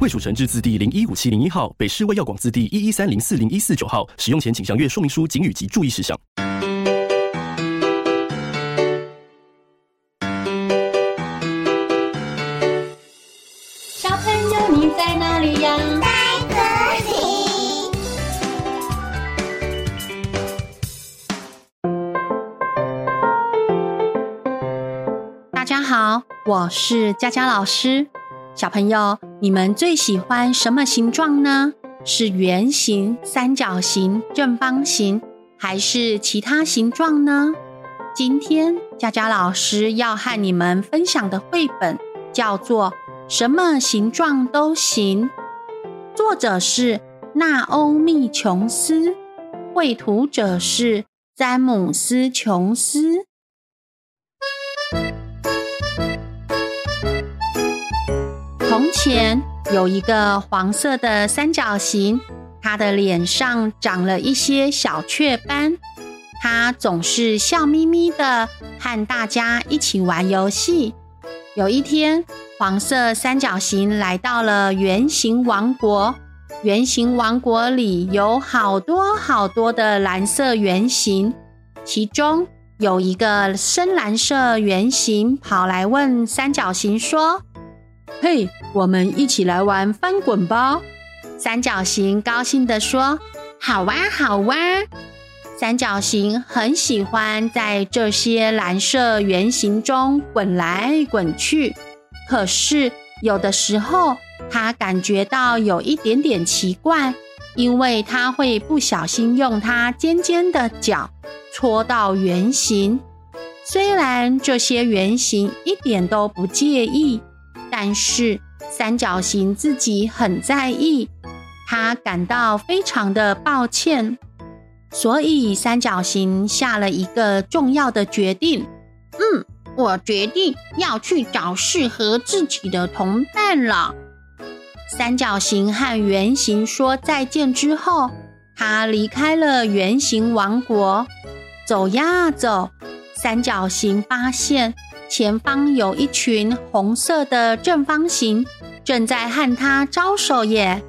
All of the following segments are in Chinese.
卫署成制字第零一五七零一号，北市卫药广字第一一三零四零一四九号。使用前请详阅说明书、警语及注意事项。小朋友，你在哪里呀？在这里。大家好，我是佳佳老师。小朋友，你们最喜欢什么形状呢？是圆形、三角形、正方形，还是其他形状呢？今天佳佳老师要和你们分享的绘本叫做《什么形状都行》，作者是娜欧密·琼斯，绘图者是詹姆斯·琼斯。从前有一个黄色的三角形，它的脸上长了一些小雀斑。它总是笑眯眯的和大家一起玩游戏。有一天，黄色三角形来到了圆形王国。圆形王国里有好多好多的蓝色圆形，其中有一个深蓝色圆形跑来问三角形说：“嘿。”我们一起来玩翻滚吧！三角形高兴地说：“好哇，好哇！”三角形很喜欢在这些蓝色圆形中滚来滚去，可是有的时候它感觉到有一点点奇怪，因为它会不小心用它尖尖的角戳到圆形。虽然这些圆形一点都不介意，但是。三角形自己很在意，他感到非常的抱歉，所以三角形下了一个重要的决定。嗯，我决定要去找适合自己的同伴了。三角形和圆形说再见之后，他离开了圆形王国，走呀走，三角形发现前方有一群红色的正方形。正在和他招手耶！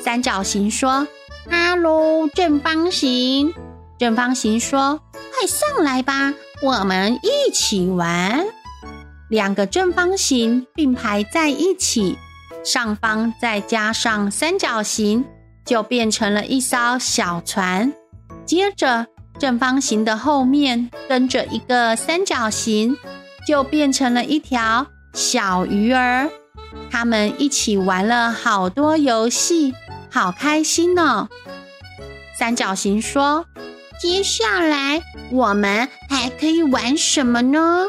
三角形说：“哈喽，正方形。”正方形说：“快上来吧，我们一起玩。”两个正方形并排在一起，上方再加上三角形，就变成了一艘小船。接着，正方形的后面跟着一个三角形，就变成了一条小鱼儿。他们一起玩了好多游戏，好开心哦！三角形说：“接下来我们还可以玩什么呢？”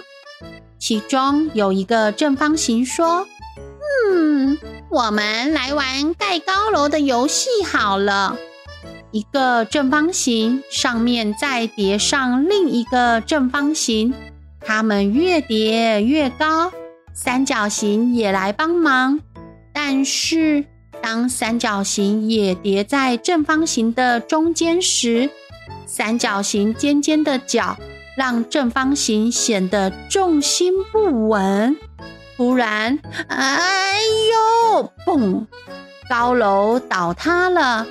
其中有一个正方形说：“嗯，我们来玩盖高楼的游戏好了。”一个正方形上面再叠上另一个正方形，它们越叠越高。三角形也来帮忙，但是当三角形也叠在正方形的中间时，三角形尖尖的角让正方形显得重心不稳。突然，哎呦，嘣！高楼倒塌了，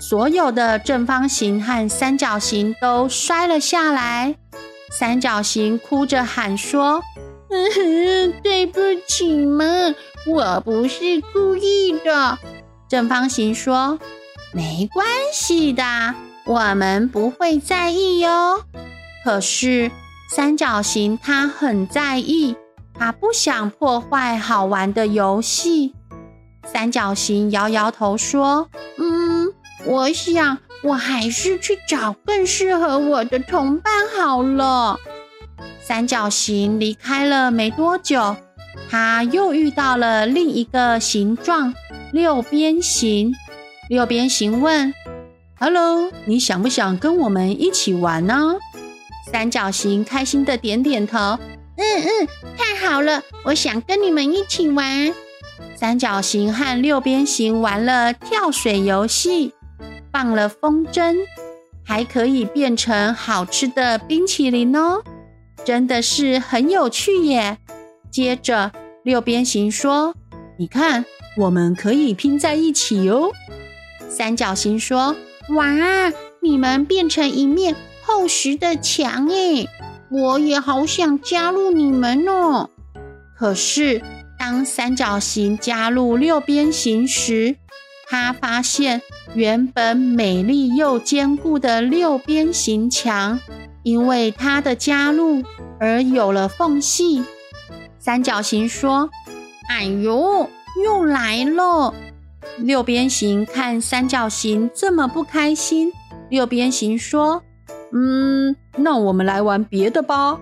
所有的正方形和三角形都摔了下来。三角形哭着喊说。嗯哼，对不起嘛，我不是故意的。正方形说：“没关系的，我们不会在意哟。”可是三角形它很在意，它不想破坏好玩的游戏。三角形摇摇头说：“嗯，我想我还是去找更适合我的同伴好了。”三角形离开了没多久，他又遇到了另一个形状——六边形。六边形问：“ Hello，你想不想跟我们一起玩呢？三角形开心的点点头。嗯嗯，太好了，我想跟你们一起玩。三角形和六边形玩了跳水游戏，放了风筝，还可以变成好吃的冰淇淋哦，真的是很有趣耶。接着，六边形说：“你看，我们可以拼在一起哦。”三角形说。哇！你们变成一面厚实的墙诶，我也好想加入你们哦。可是，当三角形加入六边形时，他发现原本美丽又坚固的六边形墙，因为它的加入而有了缝隙。三角形说：“哎呦，又来了！”六边形看三角形这么不开心，六边形说：“嗯，那我们来玩别的吧。”“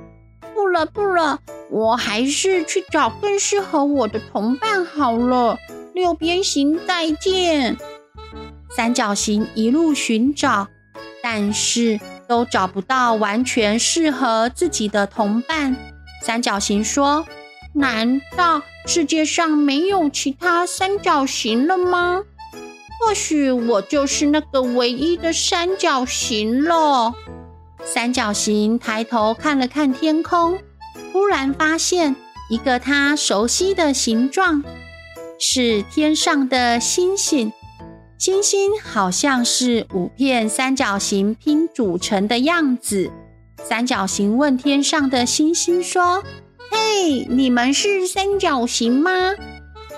不了不了，我还是去找更适合我的同伴好了。”六边形再见。三角形一路寻找，但是都找不到完全适合自己的同伴。三角形说：“难道？”世界上没有其他三角形了吗？或许我就是那个唯一的三角形了。三角形抬头看了看天空，突然发现一个他熟悉的形状，是天上的星星。星星好像是五片三角形拼组成的样子。三角形问天上的星星说。嘿，你们是三角形吗？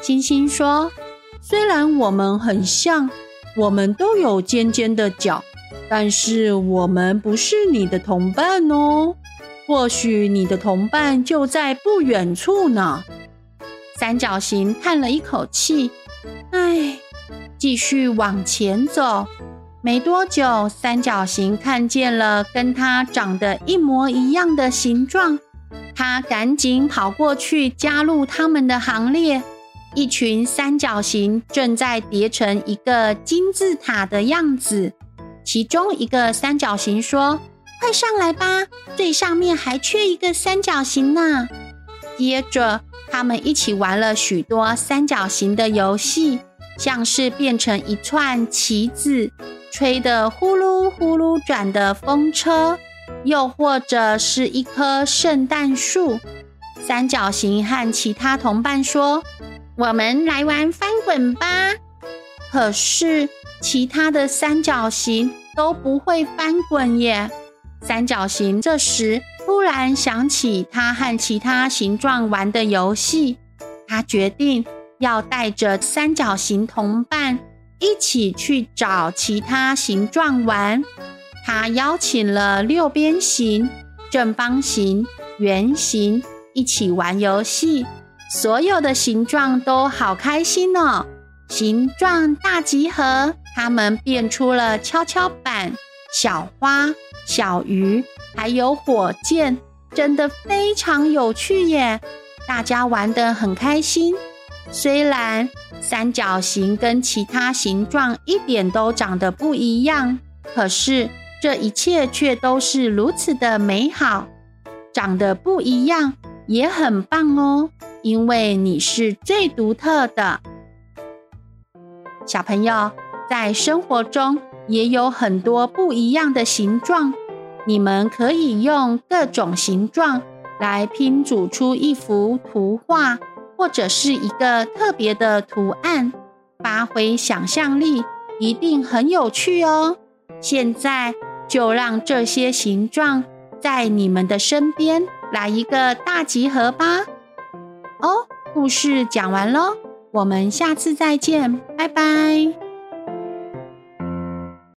星星说：“虽然我们很像，我们都有尖尖的角，但是我们不是你的同伴哦。或许你的同伴就在不远处呢。”三角形叹了一口气：“唉。”继续往前走。没多久，三角形看见了跟它长得一模一样的形状。它赶紧跑过去加入他们的行列。一群三角形正在叠成一个金字塔的样子。其中一个三角形说：“快上来吧，最上面还缺一个三角形呢。”接着，他们一起玩了许多三角形的游戏，像是变成一串旗子，吹得呼噜呼噜转的风车。又或者是一棵圣诞树，三角形和其他同伴说：“我们来玩翻滚吧。”可是其他的三角形都不会翻滚耶。三角形这时突然想起他和其他形状玩的游戏，他决定要带着三角形同伴一起去找其他形状玩。他邀请了六边形、正方形、圆形一起玩游戏，所有的形状都好开心哦！形状大集合，他们变出了跷跷板、小花、小鱼，还有火箭，真的非常有趣耶！大家玩得很开心。虽然三角形跟其他形状一点都长得不一样，可是。这一切却都是如此的美好，长得不一样也很棒哦，因为你是最独特的。小朋友，在生活中也有很多不一样的形状，你们可以用各种形状来拼组出一幅图画，或者是一个特别的图案，发挥想象力，一定很有趣哦。现在。就让这些形状在你们的身边来一个大集合吧！哦，故事讲完喽，我们下次再见，拜拜。